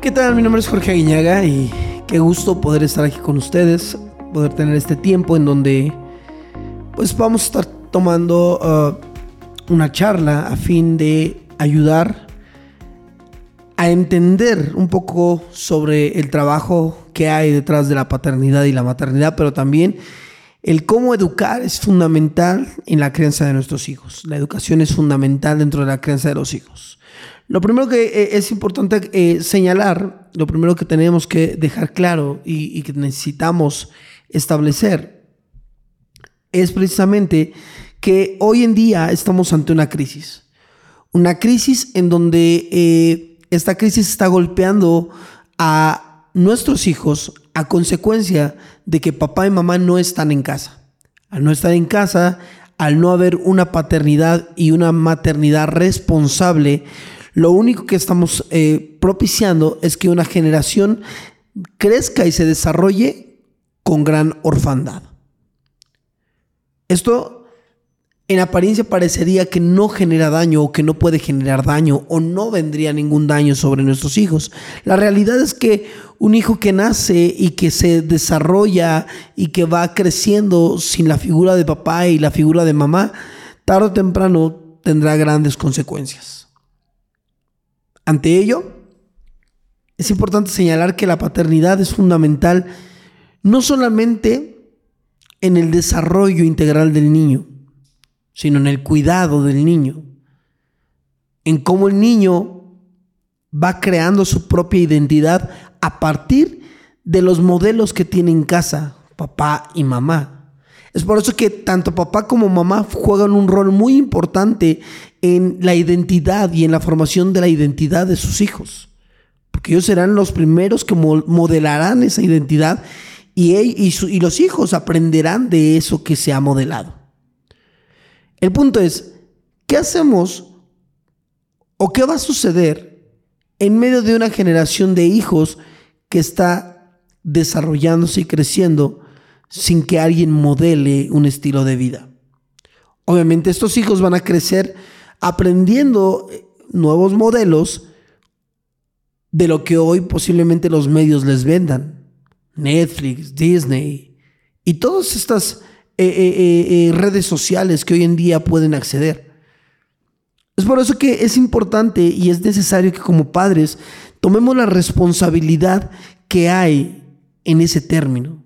¿Qué tal? Mi nombre es Jorge Aguiñaga y qué gusto poder estar aquí con ustedes, poder tener este tiempo en donde pues vamos a estar tomando uh, una charla a fin de ayudar a entender un poco sobre el trabajo que hay detrás de la paternidad y la maternidad, pero también el cómo educar es fundamental en la crianza de nuestros hijos. La educación es fundamental dentro de la crianza de los hijos. Lo primero que eh, es importante eh, señalar, lo primero que tenemos que dejar claro y, que necesitamos establecer es precisamente que hoy en día estamos ante una crisis. Una crisis en donde eh, esta crisis está golpeando a nuestros hijos a consecuencia de que papá y mamá no están en casa. Al no estar en casa, al no haber una paternidad y una maternidad responsable, lo único que estamos eh, propiciando es que una generación crezca y se desarrolle con gran orfandad. Esto en apariencia parecería que no genera daño o que no puede generar daño o no vendría ningún daño sobre nuestros hijos. La realidad es que un hijo que nace y que se desarrolla y que va creciendo sin la figura de papá y la figura de mamá, tarde o temprano tendrá grandes consecuencias. Ante ello, es importante señalar que la paternidad es fundamental no solamente en el desarrollo integral del niño, sino en el cuidado del niño, en cómo el niño va creando su propia identidad a partir de los modelos que tiene en casa, papá y mamá. Es por eso que tanto papá como mamá juegan un rol muy importante en la identidad y en la formación de la identidad de sus hijos. Porque ellos serán los primeros que modelarán esa identidad y, y los hijos aprenderán de eso que se ha modelado. El punto es, ¿qué hacemos o qué va a suceder en medio de una generación de hijos que está desarrollándose y creciendo sin que alguien modele un estilo de vida. Obviamente estos hijos van a crecer aprendiendo eh, nuevos modelos de lo que hoy posiblemente los medios les vendan. Netflix, Disney y todas estas eh, eh, redes sociales que hoy en día pueden acceder. Es por eso que es importante y es necesario que como padres tomemos la responsabilidad que hay en ese término.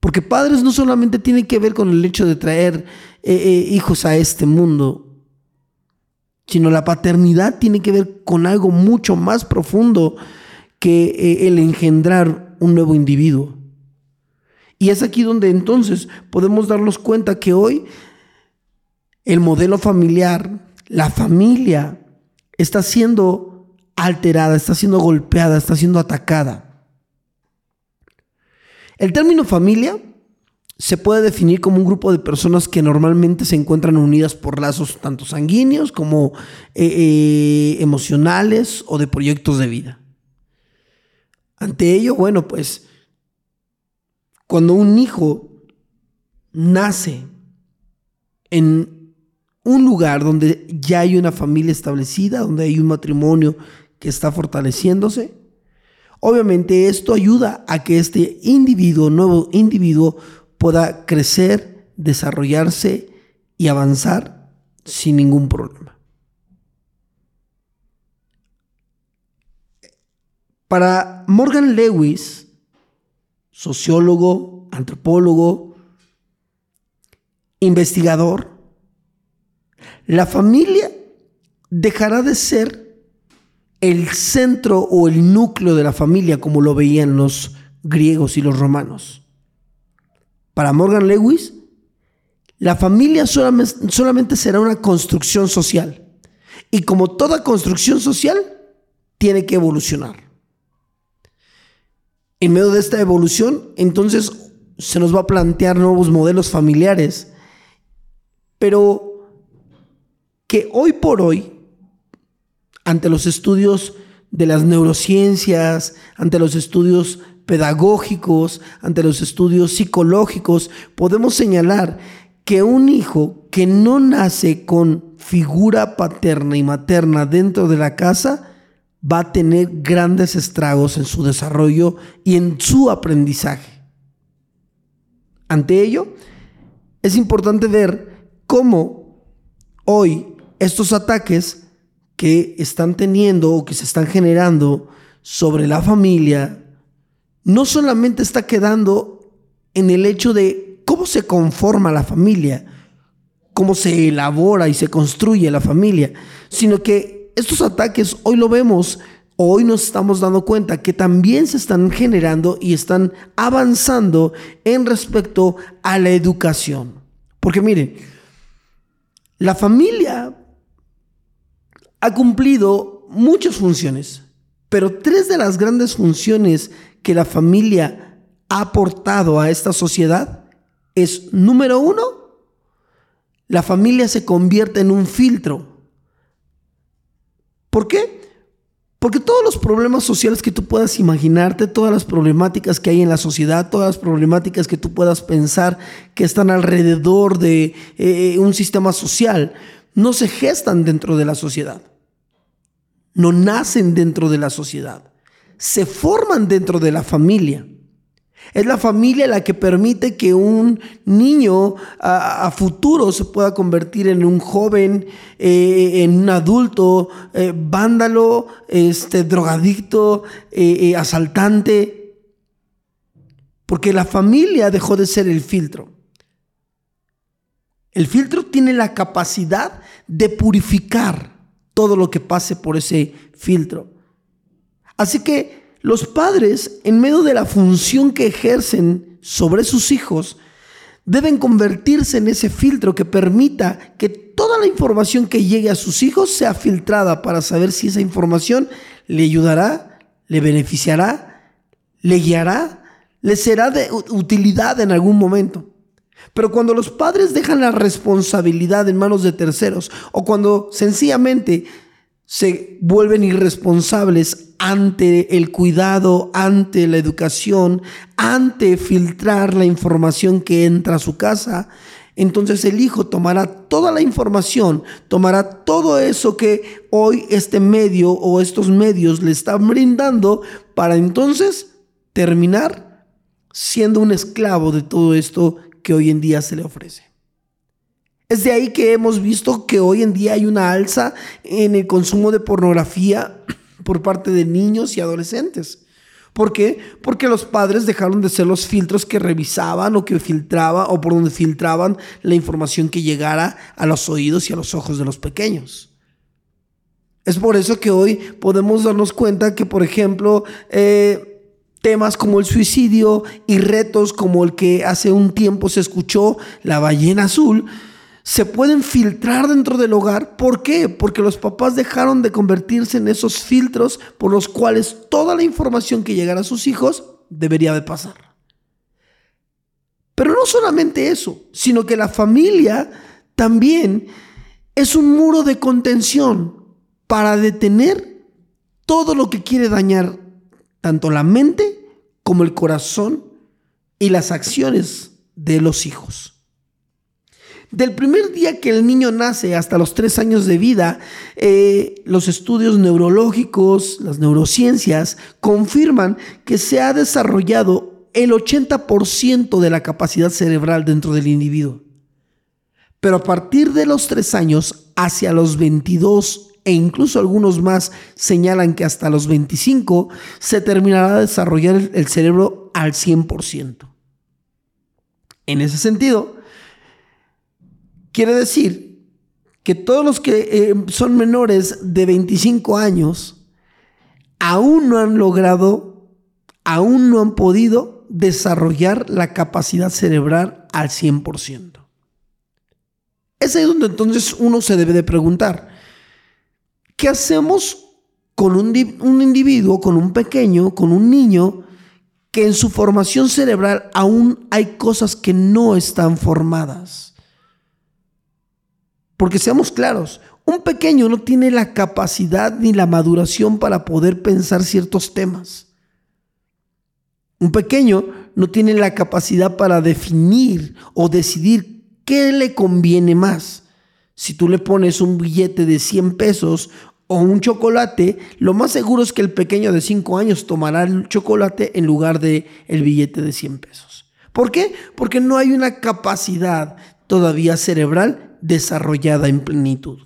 Porque padres no solamente tienen que ver con el hecho de traer eh, eh, hijos a este mundo, sino la paternidad tiene que ver con algo mucho más profundo que eh, el engendrar un nuevo individuo. Y es aquí donde entonces podemos darnos cuenta que hoy el modelo familiar, la familia, está siendo alterada, está siendo golpeada, está siendo atacada. El término familia se puede definir como un grupo de personas que normalmente se encuentran unidas por lazos tanto sanguíneos como eh, eh, emocionales o de proyectos de vida. Ante ello, bueno, pues cuando un hijo nace en un lugar donde ya hay una familia establecida, donde hay un matrimonio que está fortaleciéndose, Obviamente esto ayuda a que este individuo, nuevo individuo, pueda crecer, desarrollarse y avanzar sin ningún problema. Para Morgan Lewis, sociólogo, antropólogo, investigador, la familia dejará de ser el centro o el núcleo de la familia como lo veían los griegos y los romanos. Para Morgan Lewis, la familia solamente, será una construcción social. Y como toda construcción social, tiene que evolucionar. En medio de esta evolución, entonces se nos va a plantear nuevos modelos familiares, pero que hoy por hoy ante los estudios de las neurociencias, ante los estudios pedagógicos, ante los estudios psicológicos, podemos señalar que un hijo que no nace con figura paterna y materna dentro de la casa va a tener grandes estragos en su desarrollo y en su aprendizaje. Ante ello, es importante ver cómo hoy estos ataques que están teniendo o que se están generando sobre la familia, no solamente está quedando en el hecho de cómo se conforma la familia, cómo se elabora y se construye la familia, sino que estos ataques hoy lo vemos, hoy nos estamos dando cuenta que también se están generando y están avanzando en respecto a la educación. Porque miren, la familia ha cumplido muchas funciones, pero tres de las grandes funciones que la familia ha aportado a esta sociedad es, número uno, la familia se convierte en un filtro. ¿Por qué? Porque todos los problemas sociales que tú puedas imaginarte, todas las problemáticas que hay en la sociedad, todas las problemáticas que tú puedas pensar que están alrededor de eh, un sistema social, no se gestan dentro de la sociedad. No nacen dentro de la sociedad. Se forman dentro de la familia. Es la familia la que permite que un niño a, futuro se pueda convertir en un joven, eh, en un adulto, eh, vándalo, este, drogadicto, eh, asaltante. Porque la familia dejó de ser el filtro. El filtro tiene la capacidad de purificar todo lo que pase por ese filtro. Así que los padres, en medio de la función que ejercen sobre sus hijos, deben convertirse en ese filtro que permita que toda la información que llegue a sus hijos sea filtrada para saber si esa información le ayudará, le beneficiará, le guiará, le será de utilidad en algún momento. Pero cuando los padres dejan la responsabilidad en manos de terceros o cuando sencillamente se vuelven irresponsables ante el cuidado, ante la educación, ante filtrar la información que entra a su casa. Entonces el hijo tomará toda la información, tomará todo eso que hoy este medio o estos medios le están brindando para entonces terminar siendo un esclavo de todo esto que hoy en día se le ofrece. Es de ahí que hemos visto que hoy en día hay una alza en el consumo de pornografía por parte de niños y adolescentes. ¿Por qué? Porque los padres dejaron de ser los filtros que revisaban o que filtraban o por donde filtraban la información que llegara a los oídos y a los ojos de los pequeños. Es por eso que hoy podemos darnos cuenta que, por ejemplo, eh, temas como el suicidio y retos como el que hace un tiempo se escuchó, la ballena azul, se pueden filtrar dentro del hogar. ¿Por qué? Porque los papás dejaron de convertirse en esos filtros por los cuales toda la información que llegara a sus hijos debería de pasar. Pero no solamente eso, sino que la familia también es un muro de contención para detener todo lo que quiere dañar tanto la mente como el corazón y las acciones de los hijos. Del primer día que el niño nace hasta los tres años de vida, eh, los estudios neurológicos, las neurociencias, confirman que se ha desarrollado el 80% de la capacidad cerebral dentro del individuo. Pero a partir de los tres años, hacia los 22 e incluso algunos más señalan que hasta los 25 se terminará de desarrollar el cerebro al 100%. En ese sentido, Quiere decir que todos los que eh, son menores de 25 años aún no han logrado, aún no han podido desarrollar la capacidad cerebral al 100%. Es ahí donde entonces uno se debe de preguntar, ¿qué hacemos con un individuo, con un pequeño, con un niño, que en su formación cerebral aún hay cosas que no están formadas? Porque seamos claros, un pequeño no tiene la capacidad ni la maduración para poder pensar ciertos temas. Un pequeño no tiene la capacidad para definir o decidir qué le conviene más. Si tú le pones un billete de 100 pesos o un chocolate, lo más seguro es que el pequeño de 5 años tomará el chocolate en lugar de billete de 100 pesos. ¿Por qué? Porque no hay una capacidad todavía cerebral desarrollada en plenitud.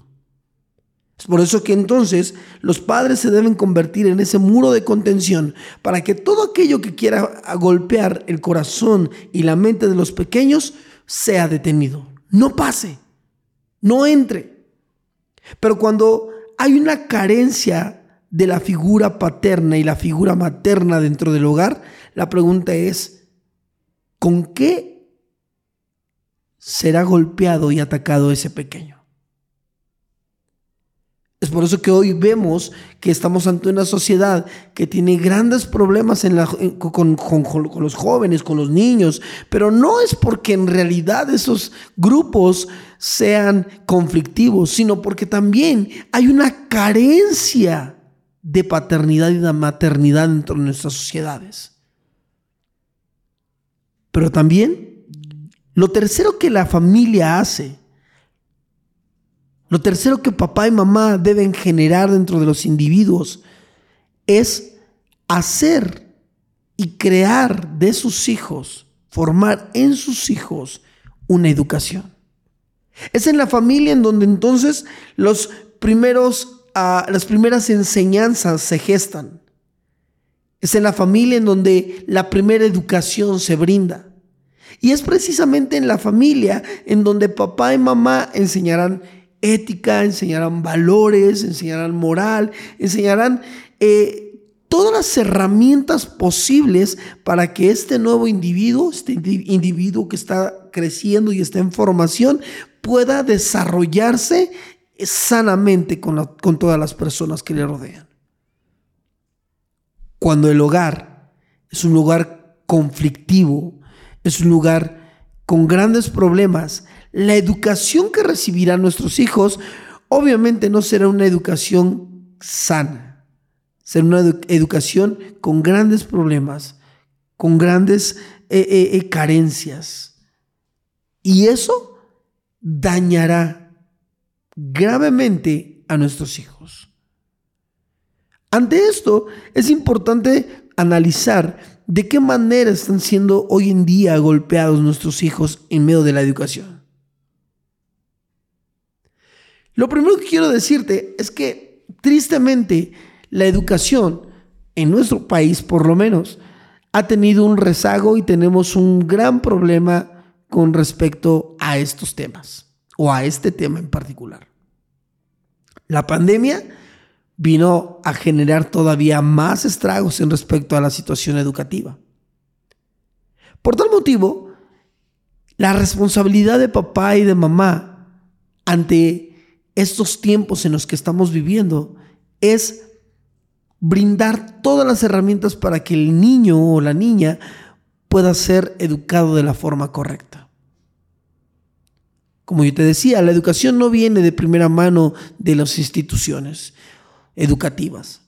Es por eso que entonces los padres se deben convertir en ese muro de contención para que todo aquello que quiera golpear el corazón y la mente de los pequeños sea detenido, no pase, no entre. Pero cuando hay una carencia de la figura paterna y la figura materna dentro del hogar, la pregunta es, ¿con qué será golpeado y atacado ese pequeño? Es por eso que hoy vemos que estamos ante una sociedad que tiene grandes problemas con, con, los jóvenes, con los niños, pero no es porque en realidad esos grupos sean conflictivos, sino porque también hay una carencia de paternidad y de maternidad dentro de nuestras sociedades. Pero también lo tercero que la familia hace lo tercero que papá y mamá deben generar dentro de los individuos es hacer y crear de sus hijos, formar en sus hijos una educación. Es en la familia en donde entonces los primeros, ah, las primeras enseñanzas se gestan. Es en la familia en donde la primera educación se brinda. Y es precisamente en la familia en donde papá y mamá enseñarán ética, enseñarán valores, enseñarán moral, enseñarán eh, todas las herramientas posibles para que este nuevo individuo, este individuo que está creciendo y está en formación, pueda desarrollarse sanamente con, con todas las personas que le rodean. Cuando el hogar es un lugar conflictivo, es un lugar con grandes problemas, la educación que recibirán nuestros hijos obviamente no será una educación sana, será una educación con grandes problemas, con grandes eh, eh, eh, carencias. Y eso dañará gravemente a nuestros hijos. Ante esto es importante analizar de qué manera están siendo hoy en día golpeados nuestros hijos en medio de la educación. Lo primero que quiero decirte es que tristemente la educación en nuestro país, por lo menos, ha tenido un rezago y tenemos un gran problema con respecto a estos temas o a este tema en particular. La pandemia vino a generar todavía más estragos en respecto a la situación educativa. Por tal motivo, la responsabilidad de papá y de mamá ante estos tiempos en los que estamos viviendo es brindar todas las herramientas para que el niño o la niña pueda ser educado de la forma correcta. Como yo te decía, la educación no viene de primera mano de las instituciones educativas.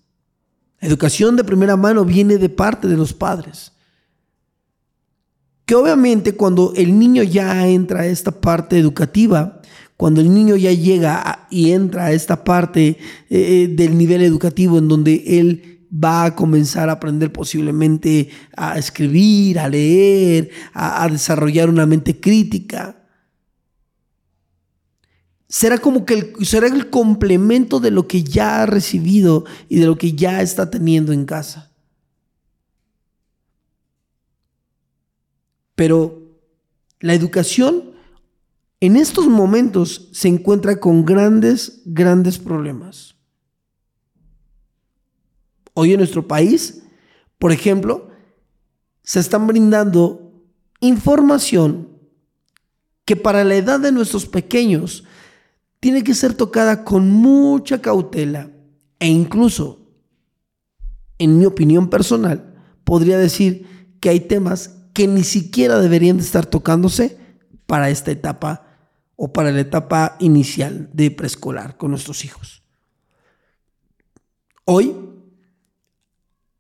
La educación de primera mano viene de parte de los padres. Que obviamente cuando el niño ya entra a esta parte educativa, cuando el niño ya llega y entra a esta parte eh, eh, del nivel educativo en donde él va a comenzar a aprender posiblemente a escribir, a leer, a, desarrollar una mente crítica. Será como que será el complemento de lo que ya ha recibido y de lo que ya está teniendo en casa. Pero la educación en estos momentos se encuentra con grandes, grandes problemas. Hoy en nuestro país, por ejemplo, se están brindando información que para la edad de nuestros pequeños tiene que ser tocada con mucha cautela e incluso, en mi opinión personal, podría decir que hay temas que ni siquiera deberían de estar tocándose para esta etapa o para la etapa inicial de preescolar con nuestros hijos. Hoy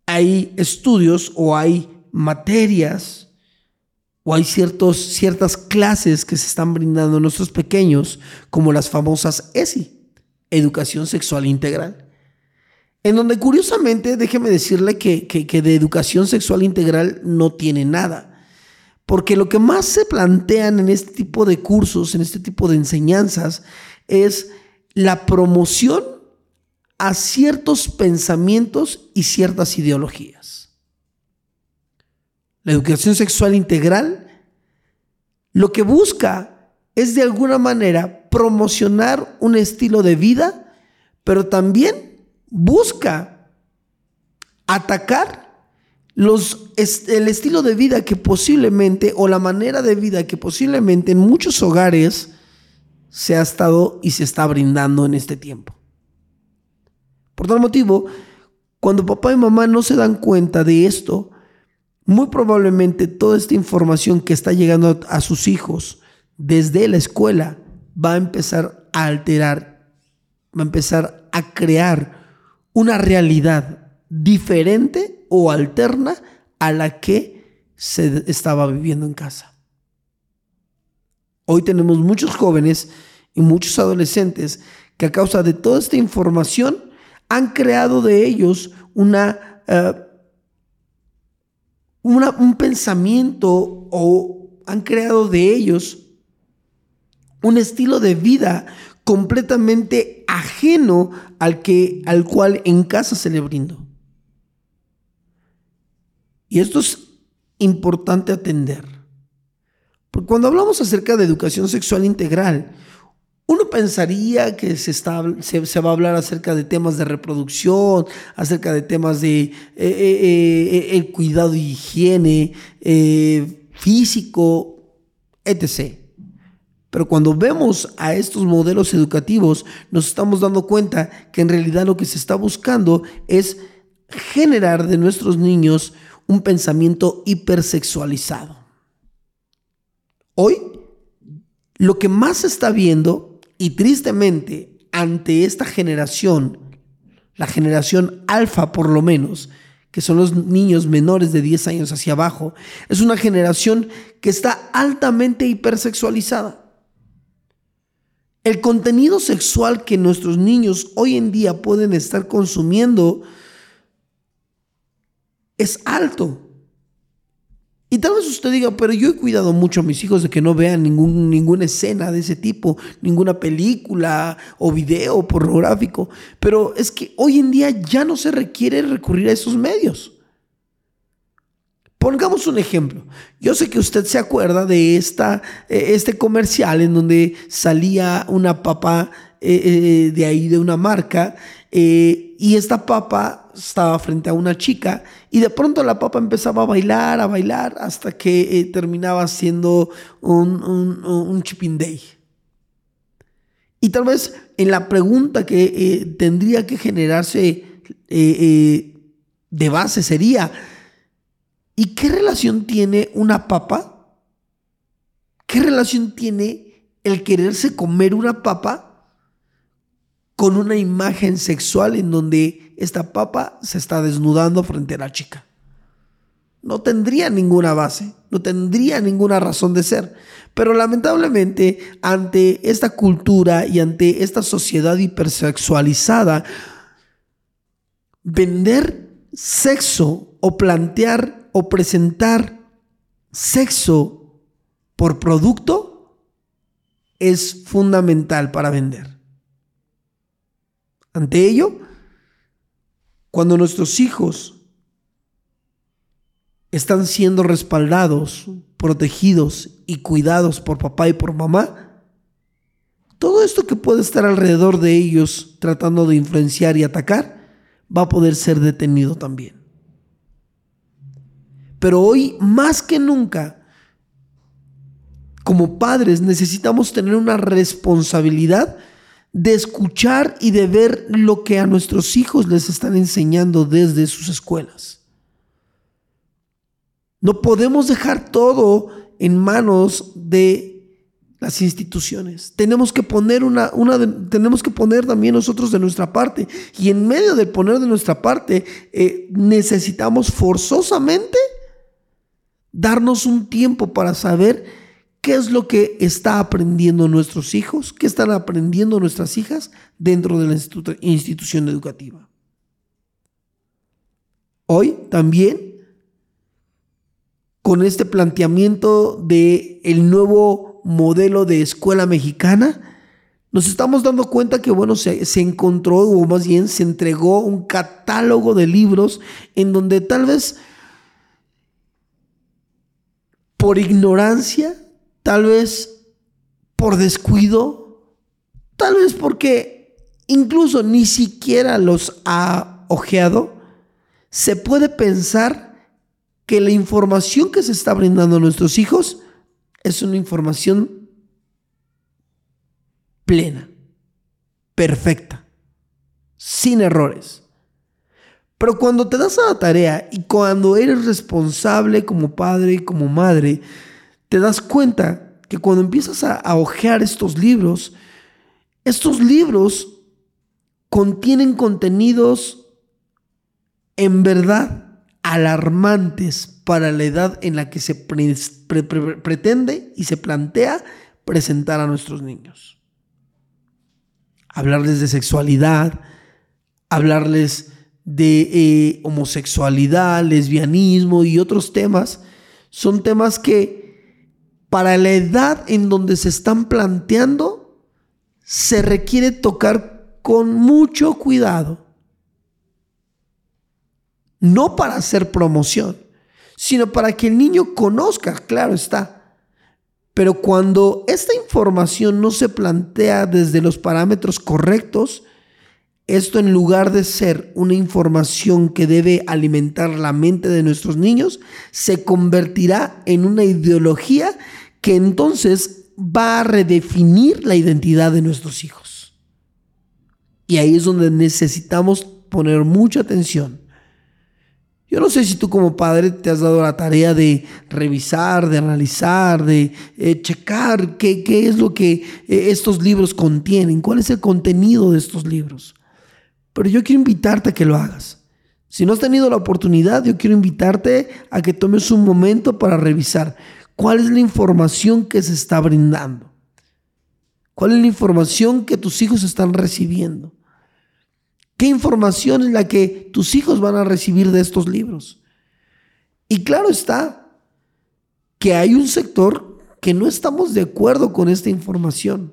hay estudios o hay materias o hay ciertos, ciertas clases que se están brindando a nuestros pequeños, como las famosas ESI, Educación Sexual Integral, En donde curiosamente, déjeme decirle que, que, de educación sexual integral no tiene nada. Porque lo que más se plantean en este tipo de cursos, en este tipo de enseñanzas, es la promoción a ciertos pensamientos y ciertas ideologías. La educación sexual integral lo que busca es de alguna manera promocionar un estilo de vida, pero también busca atacar los, el estilo de vida que posiblemente, o la manera de vida que posiblemente en muchos hogares se ha estado y se está brindando en este tiempo. Por tal motivo, cuando papá y mamá no se dan cuenta de esto, muy probablemente toda esta información que está llegando a sus hijos desde la escuela va a empezar a alterar, va a empezar a crear una realidad diferente o alterna a la que se estaba viviendo en casa. Hoy tenemos muchos jóvenes y muchos adolescentes que a causa de toda esta información han creado de ellos una... Un pensamiento o han creado de ellos un estilo de vida completamente ajeno al, que, al cual en casa se le brindó. Y esto es importante atender. Porque cuando hablamos acerca de educación sexual integral, uno pensaría que se, está, se, va a hablar acerca de temas de reproducción, acerca de temas de eh, eh, eh, cuidado y higiene físico, etc. Pero cuando vemos a estos modelos educativos, nos estamos dando cuenta que en realidad lo que se está buscando es generar de nuestros niños un pensamiento hipersexualizado. Hoy, lo que más se está viendo y tristemente, ante esta generación, la generación alfa por lo menos, que son los niños menores de 10 años hacia abajo, es una generación que está altamente hipersexualizada. El contenido sexual que nuestros niños hoy en día pueden estar consumiendo es alto. Y tal vez usted diga, pero yo he cuidado mucho a mis hijos de que no vean ningún, ninguna escena de ese tipo, ninguna película o video pornográfico. Pero es que hoy en día ya no se requiere recurrir a esos medios. Pongamos un ejemplo. Yo sé que usted se acuerda de esta, eh, este comercial en donde salía una papa eh, eh, de ahí de una marca y esta papa estaba frente a una chica y de pronto la papa empezaba a bailar, a bailar, hasta que eh, terminaba siendo un, un, day. Y tal vez en la pregunta que eh, tendría que generarse eh, de base sería, ¿y qué relación tiene una papa? ¿Qué relación tiene el quererse comer una papa con una imagen sexual en donde esta papa se está desnudando frente a la chica. No tendría ninguna base, no tendría ninguna razón de ser. Pero lamentablemente, ante esta cultura y ante esta sociedad hipersexualizada, vender sexo o plantear o presentar sexo por producto es fundamental para vender. Ante ello, cuando nuestros hijos están siendo respaldados, protegidos y cuidados por papá y por mamá, todo esto que puede estar alrededor de ellos tratando de influenciar y atacar, va a poder ser detenido también. Pero hoy, más que nunca, como padres necesitamos tener una responsabilidad de escuchar y de ver lo que a nuestros hijos les están enseñando desde sus escuelas. No podemos dejar todo en manos de las instituciones. Tenemos que poner una, una tenemos que poner también nosotros de nuestra parte. Y en medio de poner de nuestra parte, eh, necesitamos forzosamente darnos un tiempo para saber ¿Qué es lo que está aprendiendo nuestros hijos? ¿Qué están aprendiendo nuestras hijas dentro de la institución educativa? Hoy también con este planteamiento de el nuevo modelo de escuela mexicana, nos estamos dando cuenta que, bueno, se, encontró, o más bien se entregó un catálogo de libros en donde tal vez por ignorancia, tal vez por descuido, tal vez porque incluso ni siquiera los ha ojeado, se puede pensar que la información que se está brindando a nuestros hijos es una información plena, perfecta, sin errores. Pero cuando te das a la tarea y cuando eres responsable como padre y como madre, te das cuenta que cuando empiezas a, a ojear estos libros, estos libros contienen contenidos en verdad alarmantes para la edad en la que se pretende y se plantea presentar a nuestros niños. Hablarles de sexualidad, hablarles de eh, homosexualidad, lesbianismo y otros temas, son temas que para la edad en donde se están planteando, se requiere tocar con mucho cuidado. No para hacer promoción, sino para que el niño conozca, claro está, pero cuando esta información no se plantea desde los parámetros correctos, esto en lugar de ser una información que debe alimentar la mente de nuestros niños, se convertirá en una ideología que entonces va a redefinir la identidad de nuestros hijos. Y ahí es donde necesitamos poner mucha atención yo no sé si tú como padre te has dado la tarea de revisar, de analizar, de eh, checar qué, es lo que eh, estos libros contienen, cuál es el contenido de estos libros. Pero yo quiero invitarte a que lo hagas. Si no has tenido la oportunidad, yo quiero invitarte a que tomes un momento para revisar cuál es la información que se está brindando. ¿Cuál es la información que tus hijos están recibiendo? ¿Qué información es la que tus hijos van a recibir de estos libros? Y claro está que hay un sector que no estamos de acuerdo con esta información,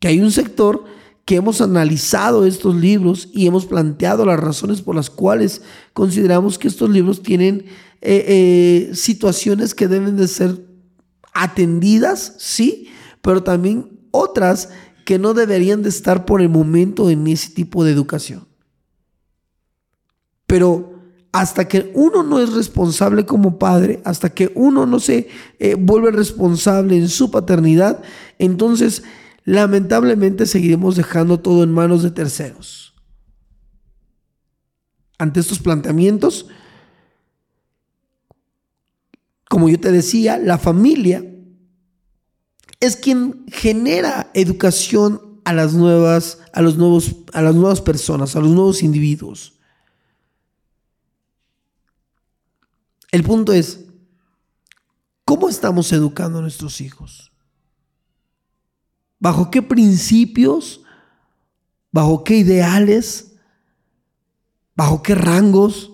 que hay un sector que hemos analizado estos libros y hemos planteado las razones por las cuales consideramos que estos libros tienen eh, eh, situaciones que deben de ser atendidas, sí, pero también otras que no deberían de estar por el momento en ese tipo de educación. Pero hasta que uno no es responsable como padre, hasta que uno no se eh, vuelve responsable en su paternidad, entonces lamentablemente seguiremos dejando todo en manos de terceros. Ante estos planteamientos, como yo te decía, la familia es quien genera educación a las nuevas, a los nuevos, a las nuevas personas, a los nuevos individuos. El punto es, ¿cómo estamos educando a nuestros hijos? ¿Bajo qué principios? ¿Bajo qué ideales? ¿Bajo qué rangos?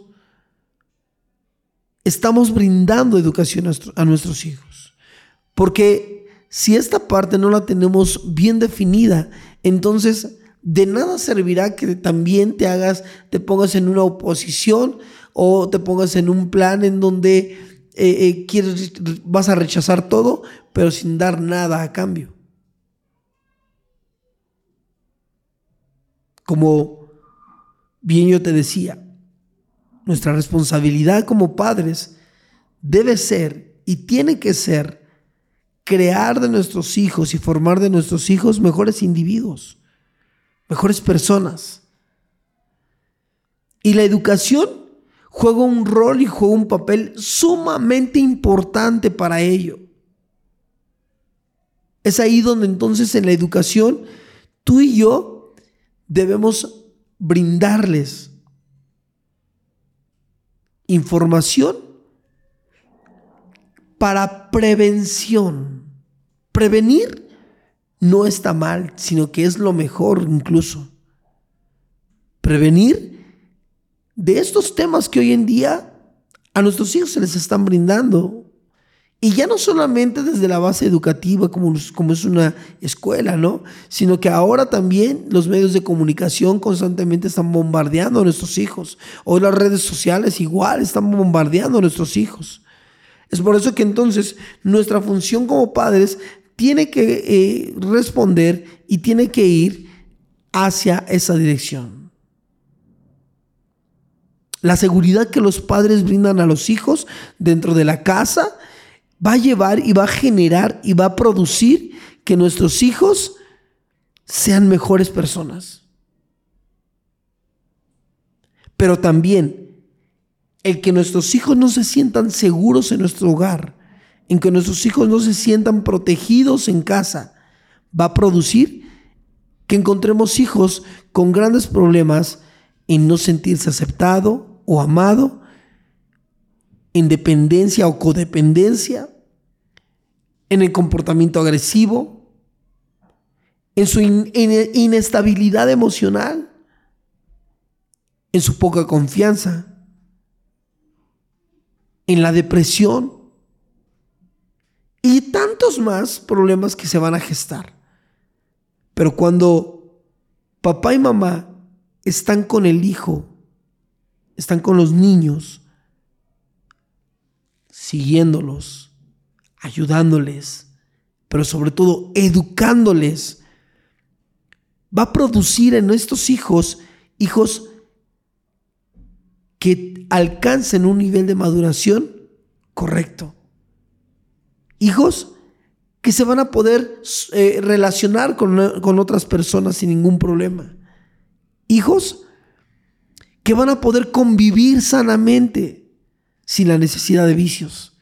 Estamos brindando educación a nuestros hijos. Porque si esta parte no la tenemos bien definida, entonces de nada servirá que también te hagas, te pongas en una oposición o te pongas en un plan en donde eh, eh, quieres, vas a rechazar todo, pero sin dar nada a cambio. Como bien yo te decía, nuestra responsabilidad como padres debe ser y tiene que ser crear de nuestros hijos y formar de nuestros hijos mejores individuos, mejores personas. Y la educación juega un rol y juega un papel sumamente importante para ello. Es ahí donde entonces en la educación tú y yo debemos brindarles información para prevención. Prevenir no está mal, sino que es lo mejor incluso. Prevenir de estos temas que hoy en día a nuestros hijos se les están brindando. Y ya no solamente desde la base educativa, como, como es una escuela, ¿no? Sino que ahora también los medios de comunicación constantemente están bombardeando a nuestros hijos. Hoy las redes sociales igual están bombardeando a nuestros hijos. Es por eso que entonces nuestra función como padres tiene que eh, responder y tiene que ir hacia esa dirección. La seguridad que los padres brindan a los hijos dentro de la casa va a llevar y va a generar y va a producir que nuestros hijos sean mejores personas. Pero también el que nuestros hijos no se sientan seguros en nuestro hogar, en que nuestros hijos no se sientan protegidos en casa, va a producir que encontremos hijos con grandes problemas en no sentirse aceptado o amado en dependencia o codependencia, en el comportamiento agresivo, en su inestabilidad emocional, en su poca confianza, en la depresión y tantos más problemas que se van a gestar. Pero cuando papá y mamá están con el hijo, están con los niños, siguiéndolos, ayudándoles, pero sobre todo educándoles, va a producir en estos hijos hijos que alcancen un nivel de maduración correcto. Hijos que se van a poder eh, relacionar con, con otras personas sin ningún problema. Hijos que van a poder convivir sanamente sin la necesidad de vicios.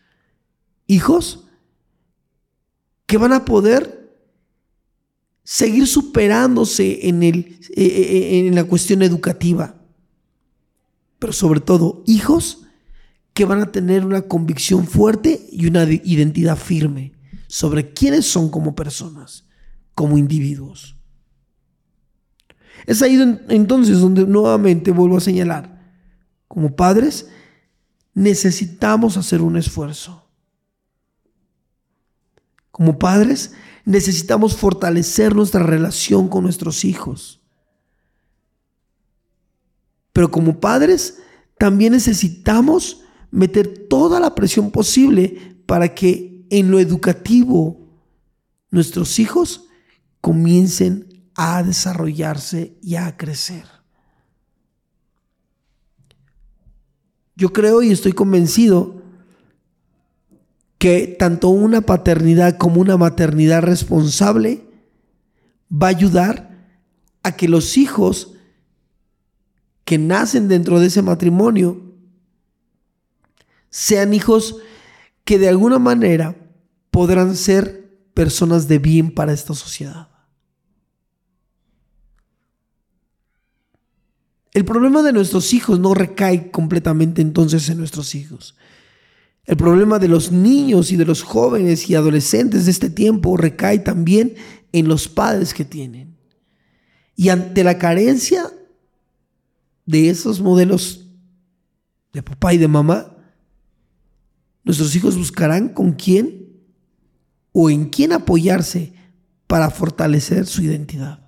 Hijos que van a poder seguir superándose en, el, eh, eh, en la cuestión educativa. Pero sobre todo, hijos que van a tener una convicción fuerte y una identidad firme sobre quiénes son como personas, como individuos. Es ahí entonces donde nuevamente vuelvo a señalar, como padres, necesitamos hacer un esfuerzo. Como padres, necesitamos fortalecer nuestra relación con nuestros hijos. Pero como padres, también necesitamos meter toda la presión posible para que en lo educativo nuestros hijos comiencen a desarrollarse y a crecer. Yo creo y estoy convencido que tanto una paternidad como una maternidad responsable va a ayudar a que los hijos que nacen dentro de ese matrimonio sean hijos que de alguna manera podrán ser personas de bien para esta sociedad. El problema de nuestros hijos no recae completamente entonces en nuestros hijos. El problema de los niños y de los jóvenes y adolescentes de este tiempo recae también en los padres que tienen. Y ante la carencia de esos modelos de papá y de mamá, nuestros hijos buscarán con quién o en quién apoyarse para fortalecer su identidad.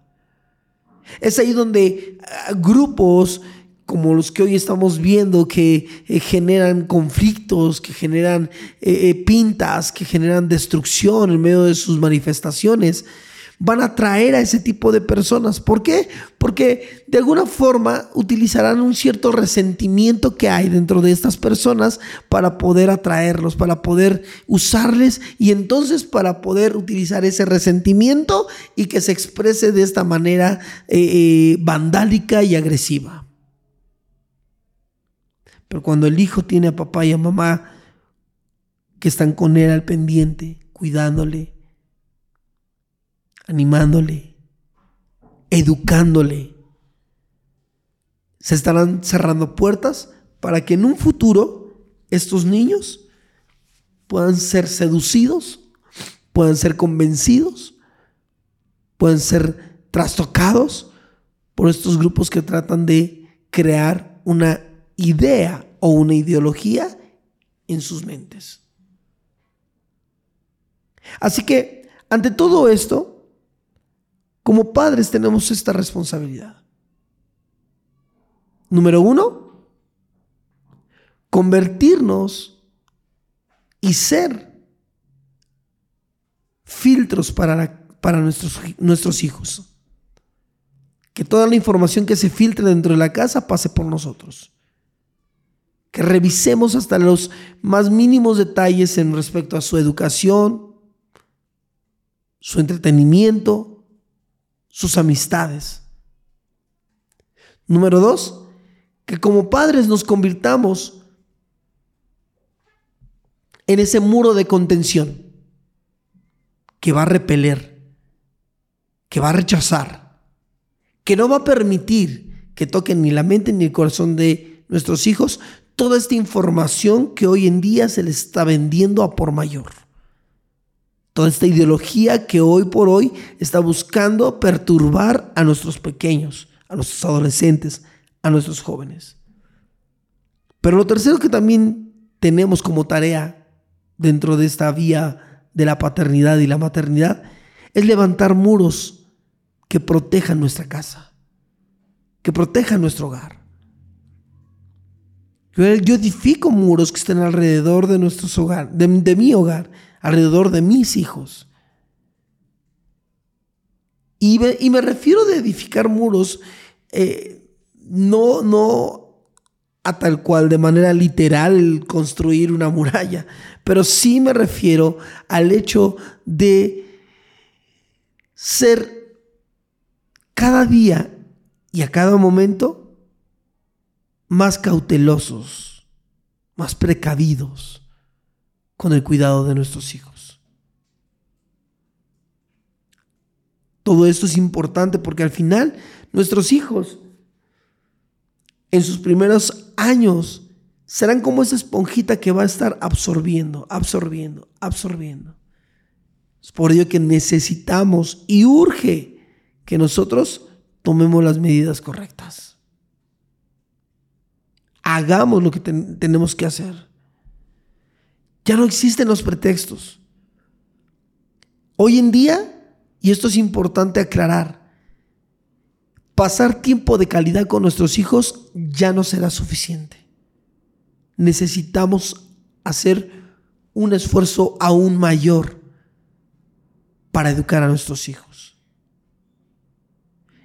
Es ahí donde ah, grupos como los que hoy estamos viendo que eh, generan conflictos, que generan eh, eh, pintas, que generan destrucción en medio de sus manifestaciones, van a atraer a ese tipo de personas. ¿Por qué? Porque de alguna forma utilizarán un cierto resentimiento que hay dentro de estas personas para poder atraerlos, para poder usarles y entonces para poder utilizar ese resentimiento y que se exprese de esta manera eh, eh, vandálica y agresiva. Pero cuando el hijo tiene a papá y a mamá que están con él al pendiente, cuidándole, animándole, educándole. Se estarán cerrando puertas para que en un futuro estos niños puedan ser seducidos, puedan ser convencidos, puedan ser trastocados por estos grupos que tratan de crear una idea o una ideología en sus mentes. Así que, ante todo esto, como padres tenemos esta responsabilidad. Número uno, convertirnos y ser filtros para, para nuestros, nuestros hijos. Que toda la información que se filtre dentro de la casa pase por nosotros. Que revisemos hasta los más mínimos detalles en respecto a su educación, su entretenimiento, sus amistades. Número dos, que como padres nos convirtamos en ese muro de contención que va a repeler, que va a rechazar, que no va a permitir que toquen ni la mente ni el corazón de nuestros hijos toda esta información que hoy en día se les está vendiendo a por mayor. Toda esta ideología que hoy por hoy está buscando perturbar a nuestros pequeños, a nuestros adolescentes, a nuestros jóvenes. Pero lo tercero que también tenemos como tarea dentro de esta vía de la paternidad y la maternidad es levantar muros que protejan nuestra casa, que protejan nuestro hogar. Yo, edifico muros que estén alrededor de nuestro hogar, de, mi hogar, alrededor de mis hijos. Y me, refiero de edificar muros eh, no, no a tal cual de manera literal construir una muralla, pero sí me refiero al hecho de ser cada día y a cada momento más cautelosos, más precavidos con el cuidado de nuestros hijos. Todo esto es importante porque al final nuestros hijos en sus primeros años serán como esa esponjita que va a estar absorbiendo, absorbiendo, absorbiendo. Es por ello que necesitamos y urge que nosotros tomemos las medidas correctas. Hagamos lo que tenemos que hacer. Ya no existen los pretextos. Hoy en día, y esto es importante aclarar, pasar tiempo de calidad con nuestros hijos ya no será suficiente. Necesitamos hacer un esfuerzo aún mayor para educar a nuestros hijos.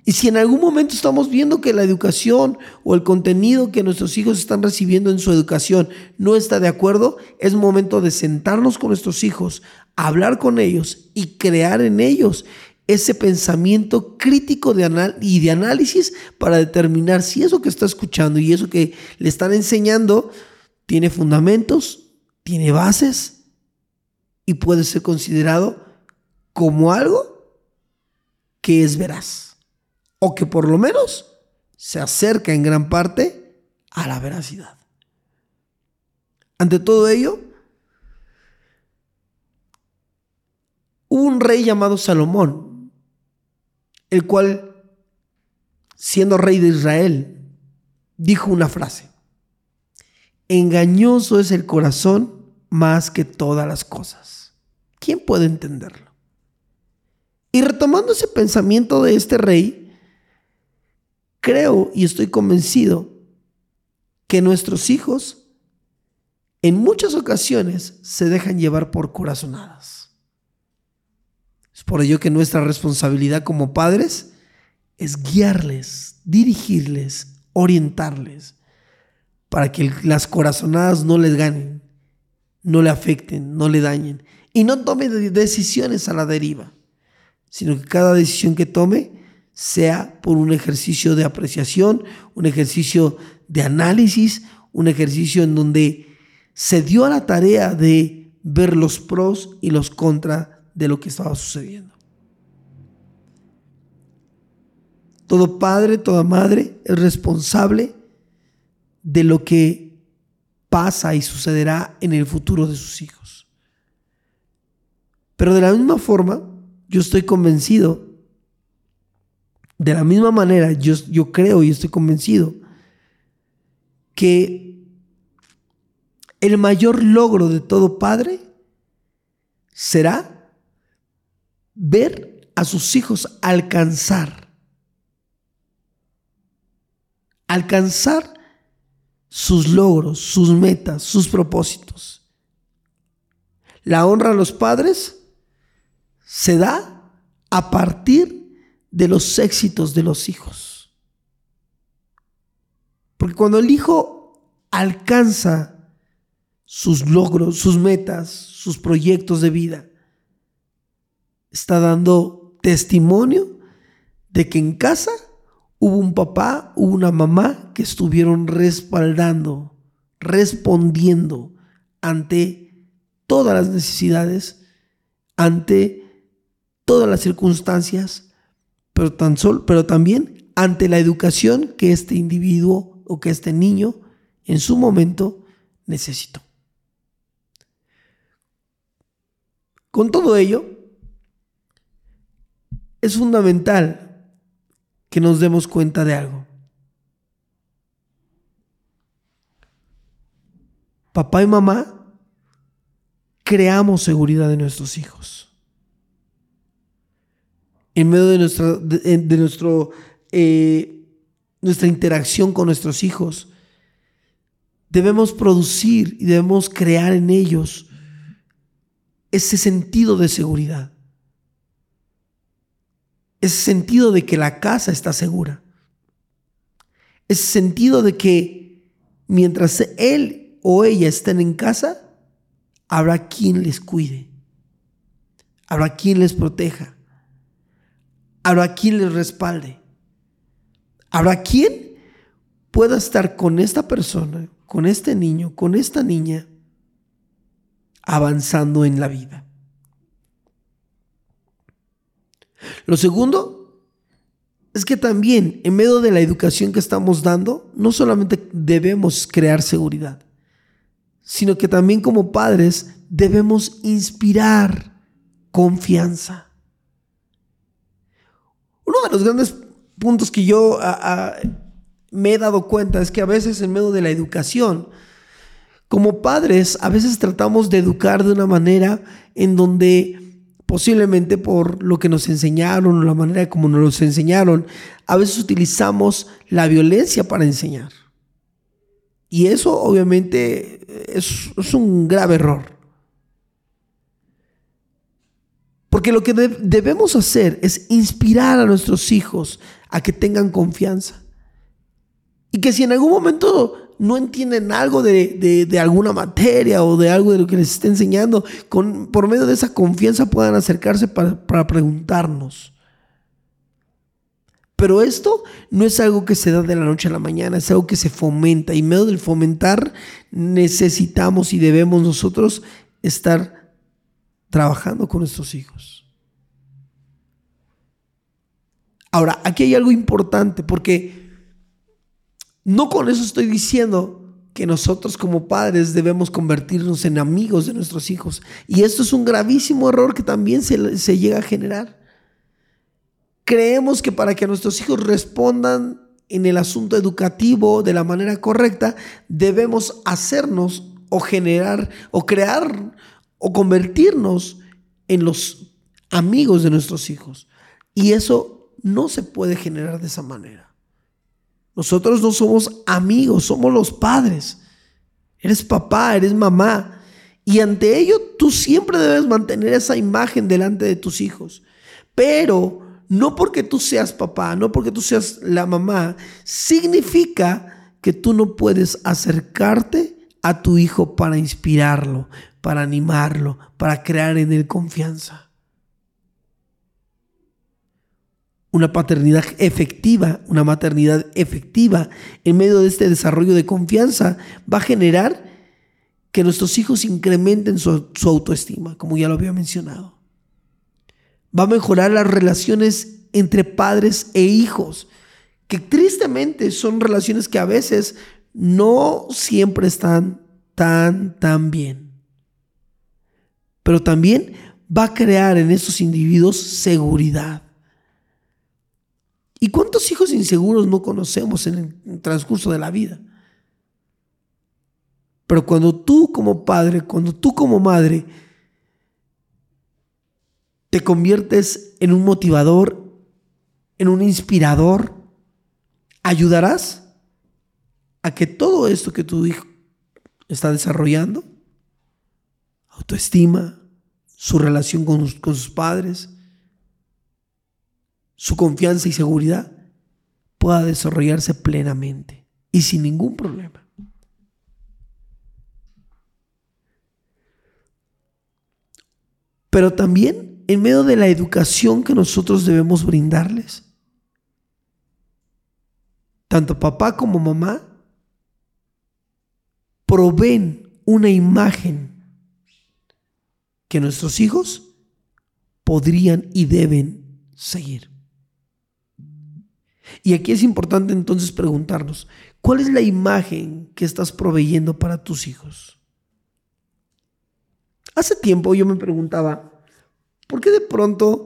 Y si en algún momento estamos viendo que la educación o el contenido que nuestros hijos están recibiendo en su educación no está de acuerdo, es momento de sentarnos con nuestros hijos, hablar con ellos y crear en ellos ese pensamiento crítico de y de análisis para determinar si eso que está escuchando y eso que le están enseñando tiene fundamentos, tiene bases y puede ser considerado como algo que es veraz o que por lo menos se acerca en gran parte a la veracidad. Ante todo ello, un rey llamado Salomón el cual, siendo rey de Israel, dijo una frase, engañoso es el corazón más que todas las cosas. ¿Quién puede entenderlo? Y retomando ese pensamiento de este rey, creo y estoy convencido que nuestros hijos en muchas ocasiones se dejan llevar por corazonadas. Es por ello que nuestra responsabilidad como padres es guiarles, dirigirles, orientarles, para que las corazonadas no les ganen, no le afecten, no le dañen y no tome decisiones a la deriva, sino que cada decisión que tome sea por un ejercicio de apreciación, un ejercicio de análisis, un ejercicio en donde se dio a la tarea de ver los pros y los contras de lo que estaba sucediendo. Todo padre, toda madre es responsable de lo que pasa y sucederá en el futuro de sus hijos. Pero de la misma forma, yo estoy convencido, de la misma manera, yo, yo creo y estoy convencido que el mayor logro de todo padre será ver a sus hijos alcanzar, alcanzar sus logros, sus metas, sus propósitos. La honra a los padres se da a partir de los éxitos de los hijos. Porque cuando el hijo alcanza sus logros, sus metas, sus proyectos de vida, está dando testimonio de que en casa hubo un papá, hubo una mamá que estuvieron respaldando, respondiendo ante todas las necesidades, ante todas las circunstancias, pero, tan solo, pero también ante la educación que este individuo o que este niño en su momento necesitó. Con todo ello, es fundamental que nos demos cuenta de algo. Papá y mamá creamos seguridad en nuestros hijos. En medio de nuestra, de, nuestro, eh, nuestra interacción con nuestros hijos, debemos producir y debemos crear en ellos ese sentido de seguridad ese sentido de que la casa está segura, ese sentido de que mientras él o ella estén en casa, habrá quien les cuide, habrá quien les proteja, habrá quien les respalde, habrá quien pueda estar con esta persona, con este niño, con esta niña, avanzando en la vida. Lo segundo es que también en medio de la educación que estamos dando, no solamente debemos crear seguridad, sino que también como padres debemos inspirar confianza. Uno de los grandes puntos que yo me he dado cuenta es que a veces en medio de la educación, como padres, a veces tratamos de educar de una manera en donde posiblemente por lo que nos enseñaron o la manera como nos los enseñaron, a veces utilizamos la violencia para enseñar. Y eso obviamente es, un grave error. Porque lo que debemos hacer es inspirar a nuestros hijos a que tengan confianza. Y que si en algún momento no entienden algo de, alguna materia o de algo de lo que les esté enseñando, con, por medio de esa confianza puedan acercarse para, para preguntarnos. Pero esto no es algo que se da de la noche a la mañana, es algo que se fomenta. Y en medio del fomentar necesitamos y debemos nosotros estar trabajando con nuestros hijos. Ahora, aquí hay algo importante porque no con eso estoy diciendo que nosotros como padres debemos convertirnos en amigos de nuestros hijos. Y esto es un gravísimo error que también se, llega a generar. Creemos que para que nuestros hijos respondan en el asunto educativo de la manera correcta, debemos hacernos o generar o crear o convertirnos en los amigos de nuestros hijos. Y eso no se puede generar de esa manera. Nosotros no somos amigos, somos los padres. Eres papá, eres mamá. Y ante ello tú siempre debes mantener esa imagen delante de tus hijos. Pero no porque tú seas papá, no porque tú seas la mamá, significa que tú no puedes acercarte a tu hijo para inspirarlo, para animarlo, para crear en él confianza. una paternidad efectiva, una maternidad efectiva en medio de este desarrollo de confianza va a generar que nuestros hijos incrementen su, autoestima, como ya lo había mencionado. Va a mejorar las relaciones entre padres e hijos, que tristemente son relaciones que a veces no siempre están tan, tan bien. Pero también va a crear en estos individuos seguridad ¿Y cuántos hijos inseguros no conocemos en el transcurso de la vida? Pero cuando tú como padre, cuando tú como madre te conviertes en un motivador, en un inspirador, ayudarás a que todo esto que tu hijo está desarrollando, autoestima, su relación con, con sus padres, su confianza y seguridad, pueda desarrollarse plenamente y sin ningún problema. Pero también en medio de la educación que nosotros debemos brindarles. Tanto papá como mamá proveen una imagen que nuestros hijos podrían y deben seguir. Y aquí es importante entonces preguntarnos, ¿cuál es la imagen que estás proveyendo para tus hijos? Hace tiempo yo me preguntaba, ¿Por qué de pronto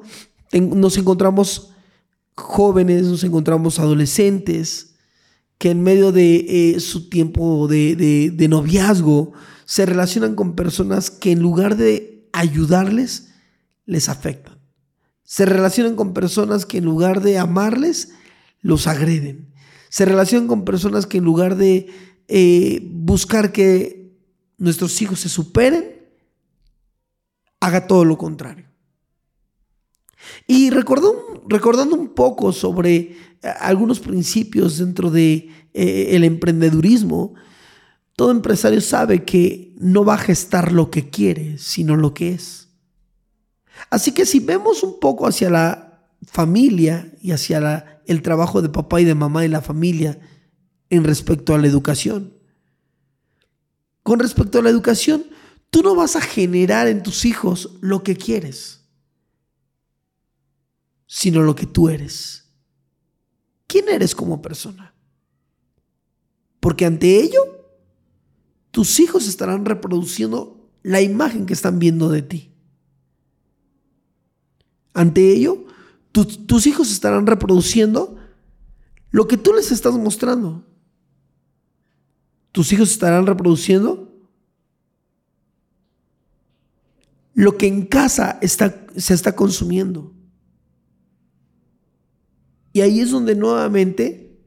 nos encontramos jóvenes, nos encontramos adolescentes que en medio de eh, su tiempo de, de noviazgo se relacionan con personas que en lugar de ayudarles, les afectan? Se relacionan con personas que en lugar de amarles, los agreden. Se relacionan con personas que en lugar de eh, buscar que nuestros hijos se superen, haga todo lo contrario. Y recordando un poco sobre eh, algunos principios dentro de eh, el emprendedurismo, todo empresario sabe que no va a gestar lo que quiere, sino lo que es. Así que si vemos un poco hacia la familia y hacia el trabajo de papá y de mamá y la familia en respecto a la educación, con respecto a la educación, tú no vas a generar en tus hijos lo que quieres sino lo que tú eres. ¿Quién eres como persona? Porque ante ello, tus hijos estarán reproduciendo la imagen que están viendo de ti. Ante ello, tus hijos estarán reproduciendo lo que tú les estás mostrando. Tus hijos estarán reproduciendo lo que en casa está, se está consumiendo. Y ahí es donde nuevamente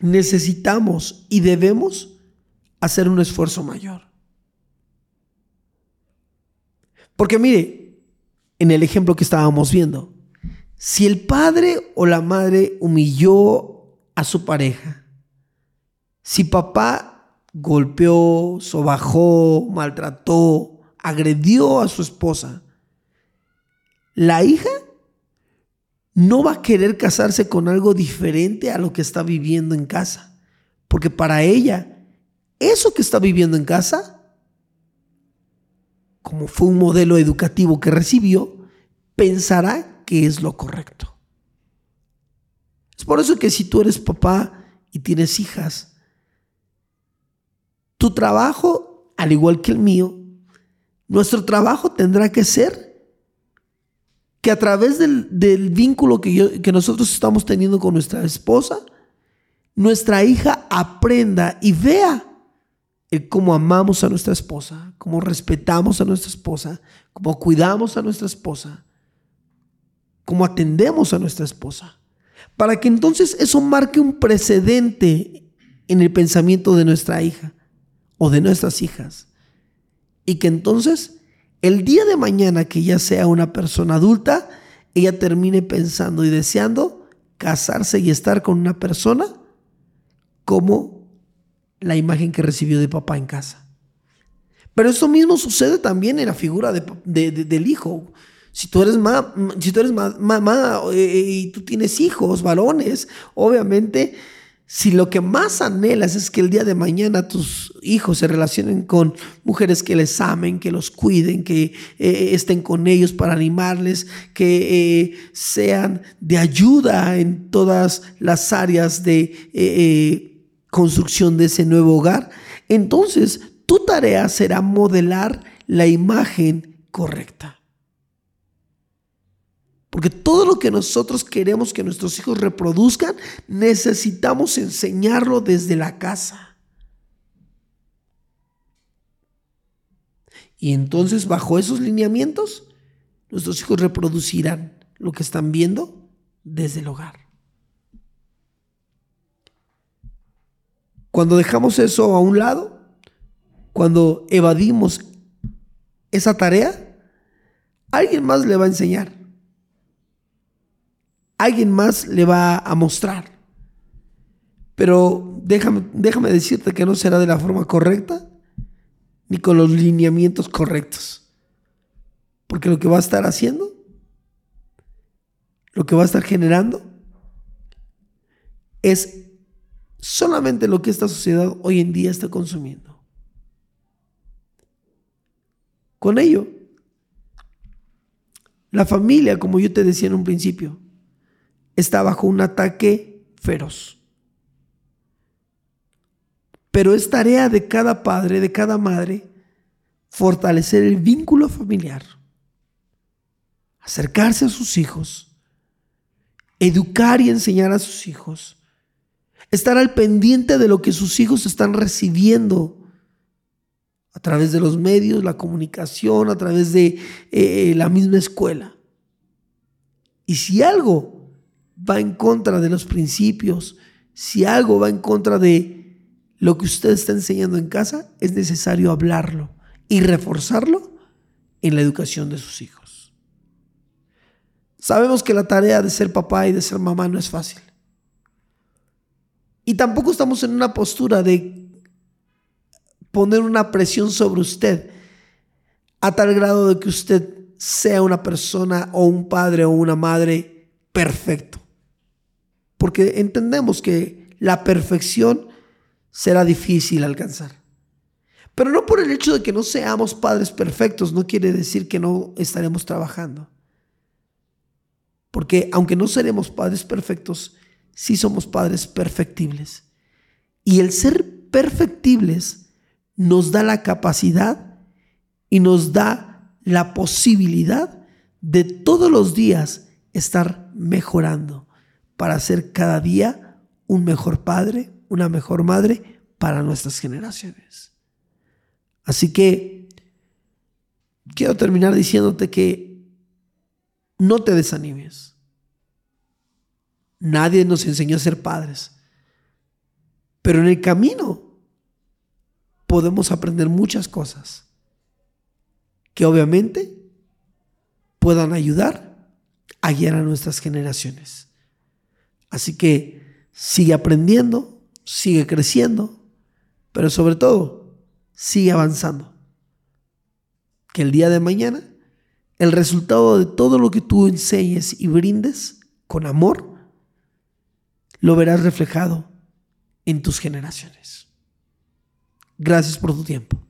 necesitamos y debemos hacer un esfuerzo mayor. Porque mire, en el ejemplo que estábamos viendo, si el padre o la madre humilló a su pareja, si papá golpeó, sobajó, maltrató, agredió a su esposa, la hija no va a querer casarse con algo diferente a lo que está viviendo en casa. Porque para ella, eso que está viviendo en casa, como fue un modelo educativo que recibió, pensará que es lo correcto. Es por eso que si tú eres papá y tienes hijas, tu trabajo, al igual que el mío, nuestro trabajo tendrá que ser que a través del, vínculo que, que nosotros estamos teniendo con nuestra esposa, nuestra hija aprenda y vea el cómo amamos a nuestra esposa, cómo respetamos a nuestra esposa, cómo cuidamos a nuestra esposa, cómo atendemos a nuestra esposa. Para que entonces eso marque un precedente en el pensamiento de nuestra hija o de nuestras hijas. Y que entonces el día de mañana que ella sea una persona adulta, ella termine pensando y deseando casarse y estar con una persona como la imagen que recibió de papá en casa. Pero eso mismo sucede también en la figura del hijo. Si tú eres si tú eres mamá eh, y tú tienes hijos, varones, obviamente si lo que más anhelas es que el día de mañana tus hijos se relacionen con mujeres que les amen, que los cuiden, que eh, estén con ellos para animarles, que eh, sean de ayuda en todas las áreas de eh, construcción de ese nuevo hogar, entonces tu tarea será modelar la imagen correcta. Porque todo lo que nosotros queremos que nuestros hijos reproduzcan, necesitamos enseñarlo desde la casa. Y entonces bajo esos lineamientos, nuestros hijos reproducirán lo que están viendo desde el hogar. Cuando dejamos eso a un lado, cuando evadimos esa tarea, alguien más le va a enseñar. Alguien más le va a mostrar. Pero déjame, déjame decirte que no será de la forma correcta ni con los lineamientos correctos. Porque lo que va a estar haciendo, lo que va a estar generando, es solamente lo que esta sociedad hoy en día está consumiendo. Con ello, la familia, como yo te decía en un principio, está bajo un ataque feroz. Pero es tarea de cada padre, de cada madre, fortalecer el vínculo familiar, acercarse a sus hijos, educar y enseñar a sus hijos, estar al pendiente de lo que sus hijos están recibiendo a través de los medios, la comunicación, a través de eh, la misma escuela. Y si algo va en contra de los principios, si algo va en contra de lo que usted está enseñando en casa, es necesario hablarlo y reforzarlo en la educación de sus hijos. Sabemos que la tarea de ser papá y de ser mamá no es fácil. Y tampoco estamos en una postura de poner una presión sobre usted a tal grado de que usted sea una persona o un padre o una madre perfecto. Porque entendemos que la perfección será difícil alcanzar. Pero no por el hecho de que no seamos padres perfectos, no quiere decir que no estaremos trabajando. Porque aunque no seremos padres perfectos, sí somos padres perfectibles. Y el ser perfectibles nos da la capacidad y nos da la posibilidad de todos los días estar mejorando para ser cada día un mejor padre, una mejor madre para nuestras generaciones. Así que quiero terminar diciéndote que no te desanimes. Nadie nos enseñó a ser padres. Pero en el camino podemos aprender muchas cosas que obviamente puedan ayudar a guiar a nuestras generaciones. Así que sigue aprendiendo, sigue creciendo, pero sobre todo, sigue avanzando. Que el día de mañana, el resultado de todo lo que tú enseñes y brindes con amor, lo verás reflejado en tus generaciones. Gracias por tu tiempo.